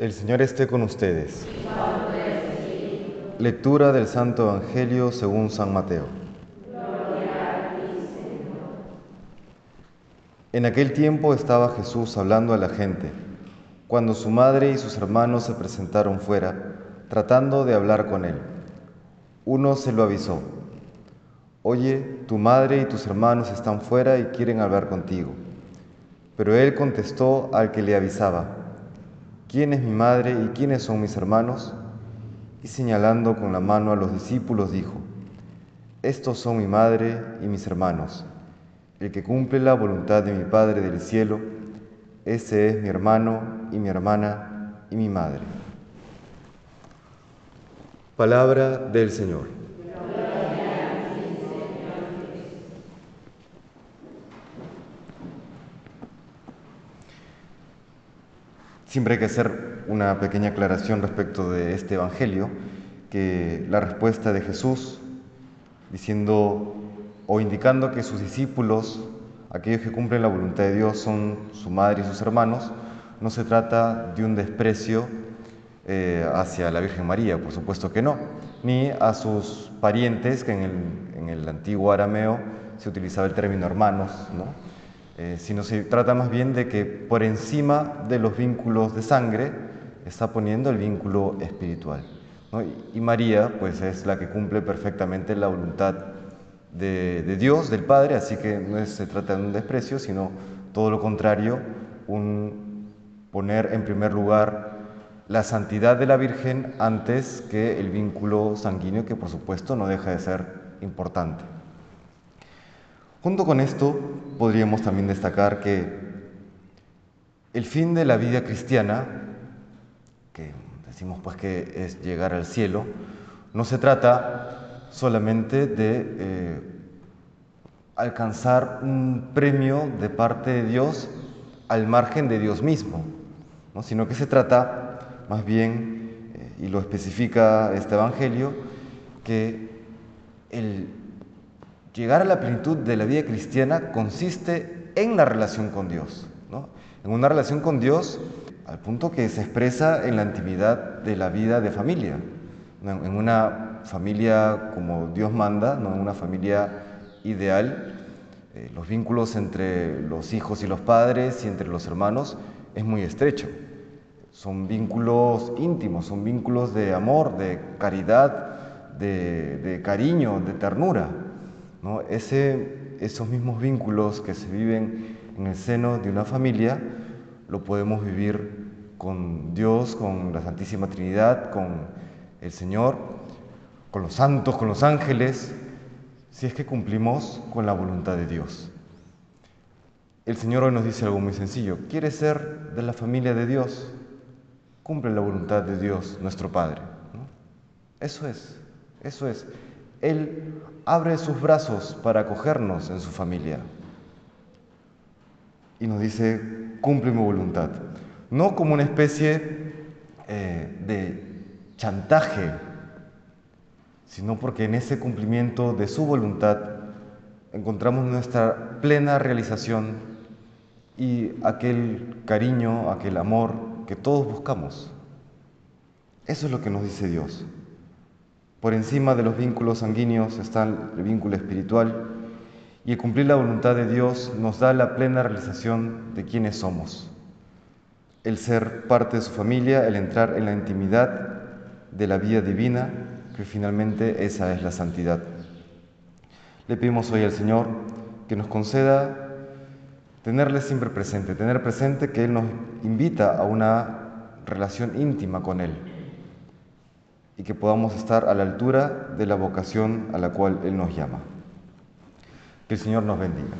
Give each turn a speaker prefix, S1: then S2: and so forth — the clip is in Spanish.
S1: El Señor esté con ustedes. Lectura del Santo Evangelio según San Mateo. En aquel tiempo estaba Jesús hablando a la gente, cuando su madre y sus hermanos se presentaron fuera, tratando de hablar con él. Uno se lo avisó, Oye, tu madre y tus hermanos están fuera y quieren hablar contigo. Pero él contestó al que le avisaba, ¿quién es mi madre y quiénes son mis hermanos? Y señalando con la mano a los discípulos dijo, estos son mi madre y mis hermanos. El que cumple la voluntad de mi Padre del cielo, ese es mi hermano y mi hermana y mi madre. Palabra del Señor. Siempre hay que hacer una pequeña aclaración respecto de este Evangelio, que la respuesta de Jesús, diciendo o indicando que sus discípulos, aquellos que cumplen la voluntad de Dios, son su madre y sus hermanos, no se trata de un desprecio eh, hacia la Virgen María, por supuesto que no, ni a sus parientes, que en el, en el antiguo arameo se utilizaba el término hermanos, ¿no? Eh, sino se trata más bien de que por encima de los vínculos de sangre está poniendo el vínculo espiritual. Y, María, pues es la que cumple perfectamente la voluntad de, Dios, del Padre, así que no se trata de un desprecio, sino todo lo contrario, un poner en primer lugar la santidad de la Virgen antes que el vínculo sanguíneo, que por supuesto no deja de ser importante. Junto con esto, podríamos también destacar que el fin de la vida cristiana, que decimos pues que es llegar al cielo, no se trata solamente de eh, alcanzar un premio de parte de Dios al margen de Dios mismo, sino que se trata más bien, eh, y lo especifica este Evangelio, que el Llegar a la plenitud de la vida cristiana consiste en la relación con Dios, en una relación con Dios al punto que se expresa en la intimidad de la vida de familia, en una familia como Dios manda, ¿no? en una familia ideal. Eh, los vínculos entre los hijos y los padres y entre los hermanos es muy estrecho. Son vínculos íntimos, son vínculos de amor, de caridad, de cariño, de ternura. Ese, esos mismos vínculos que se viven en el seno de una familia lo podemos vivir con Dios, con la Santísima Trinidad, con el Señor, con los santos, con los ángeles, si es que cumplimos con la voluntad de Dios. El Señor hoy nos dice algo muy sencillo. ¿Quieres ser de la familia de Dios? Cumple la voluntad de Dios, nuestro Padre. Eso es, eso es. Él abre sus brazos para acogernos en su familia. Y nos dice, cumple mi voluntad. No como una especie eh, de chantaje, sino porque en ese cumplimiento de su voluntad encontramos nuestra plena realización y aquel cariño, aquel amor que todos buscamos. Eso es lo que nos dice Dios. Por encima de los vínculos sanguíneos está el vínculo espiritual y el cumplir la voluntad de Dios nos da la plena realización de quienes somos. El ser parte de su familia, el entrar en la intimidad de la vida divina, que finalmente esa es la santidad. Le pedimos hoy al Señor que nos conceda tenerle siempre presente, tener presente que Él nos invita a una relación íntima con Él y que podamos estar a la altura de la vocación a la cual Él nos llama. Que el Señor nos bendiga.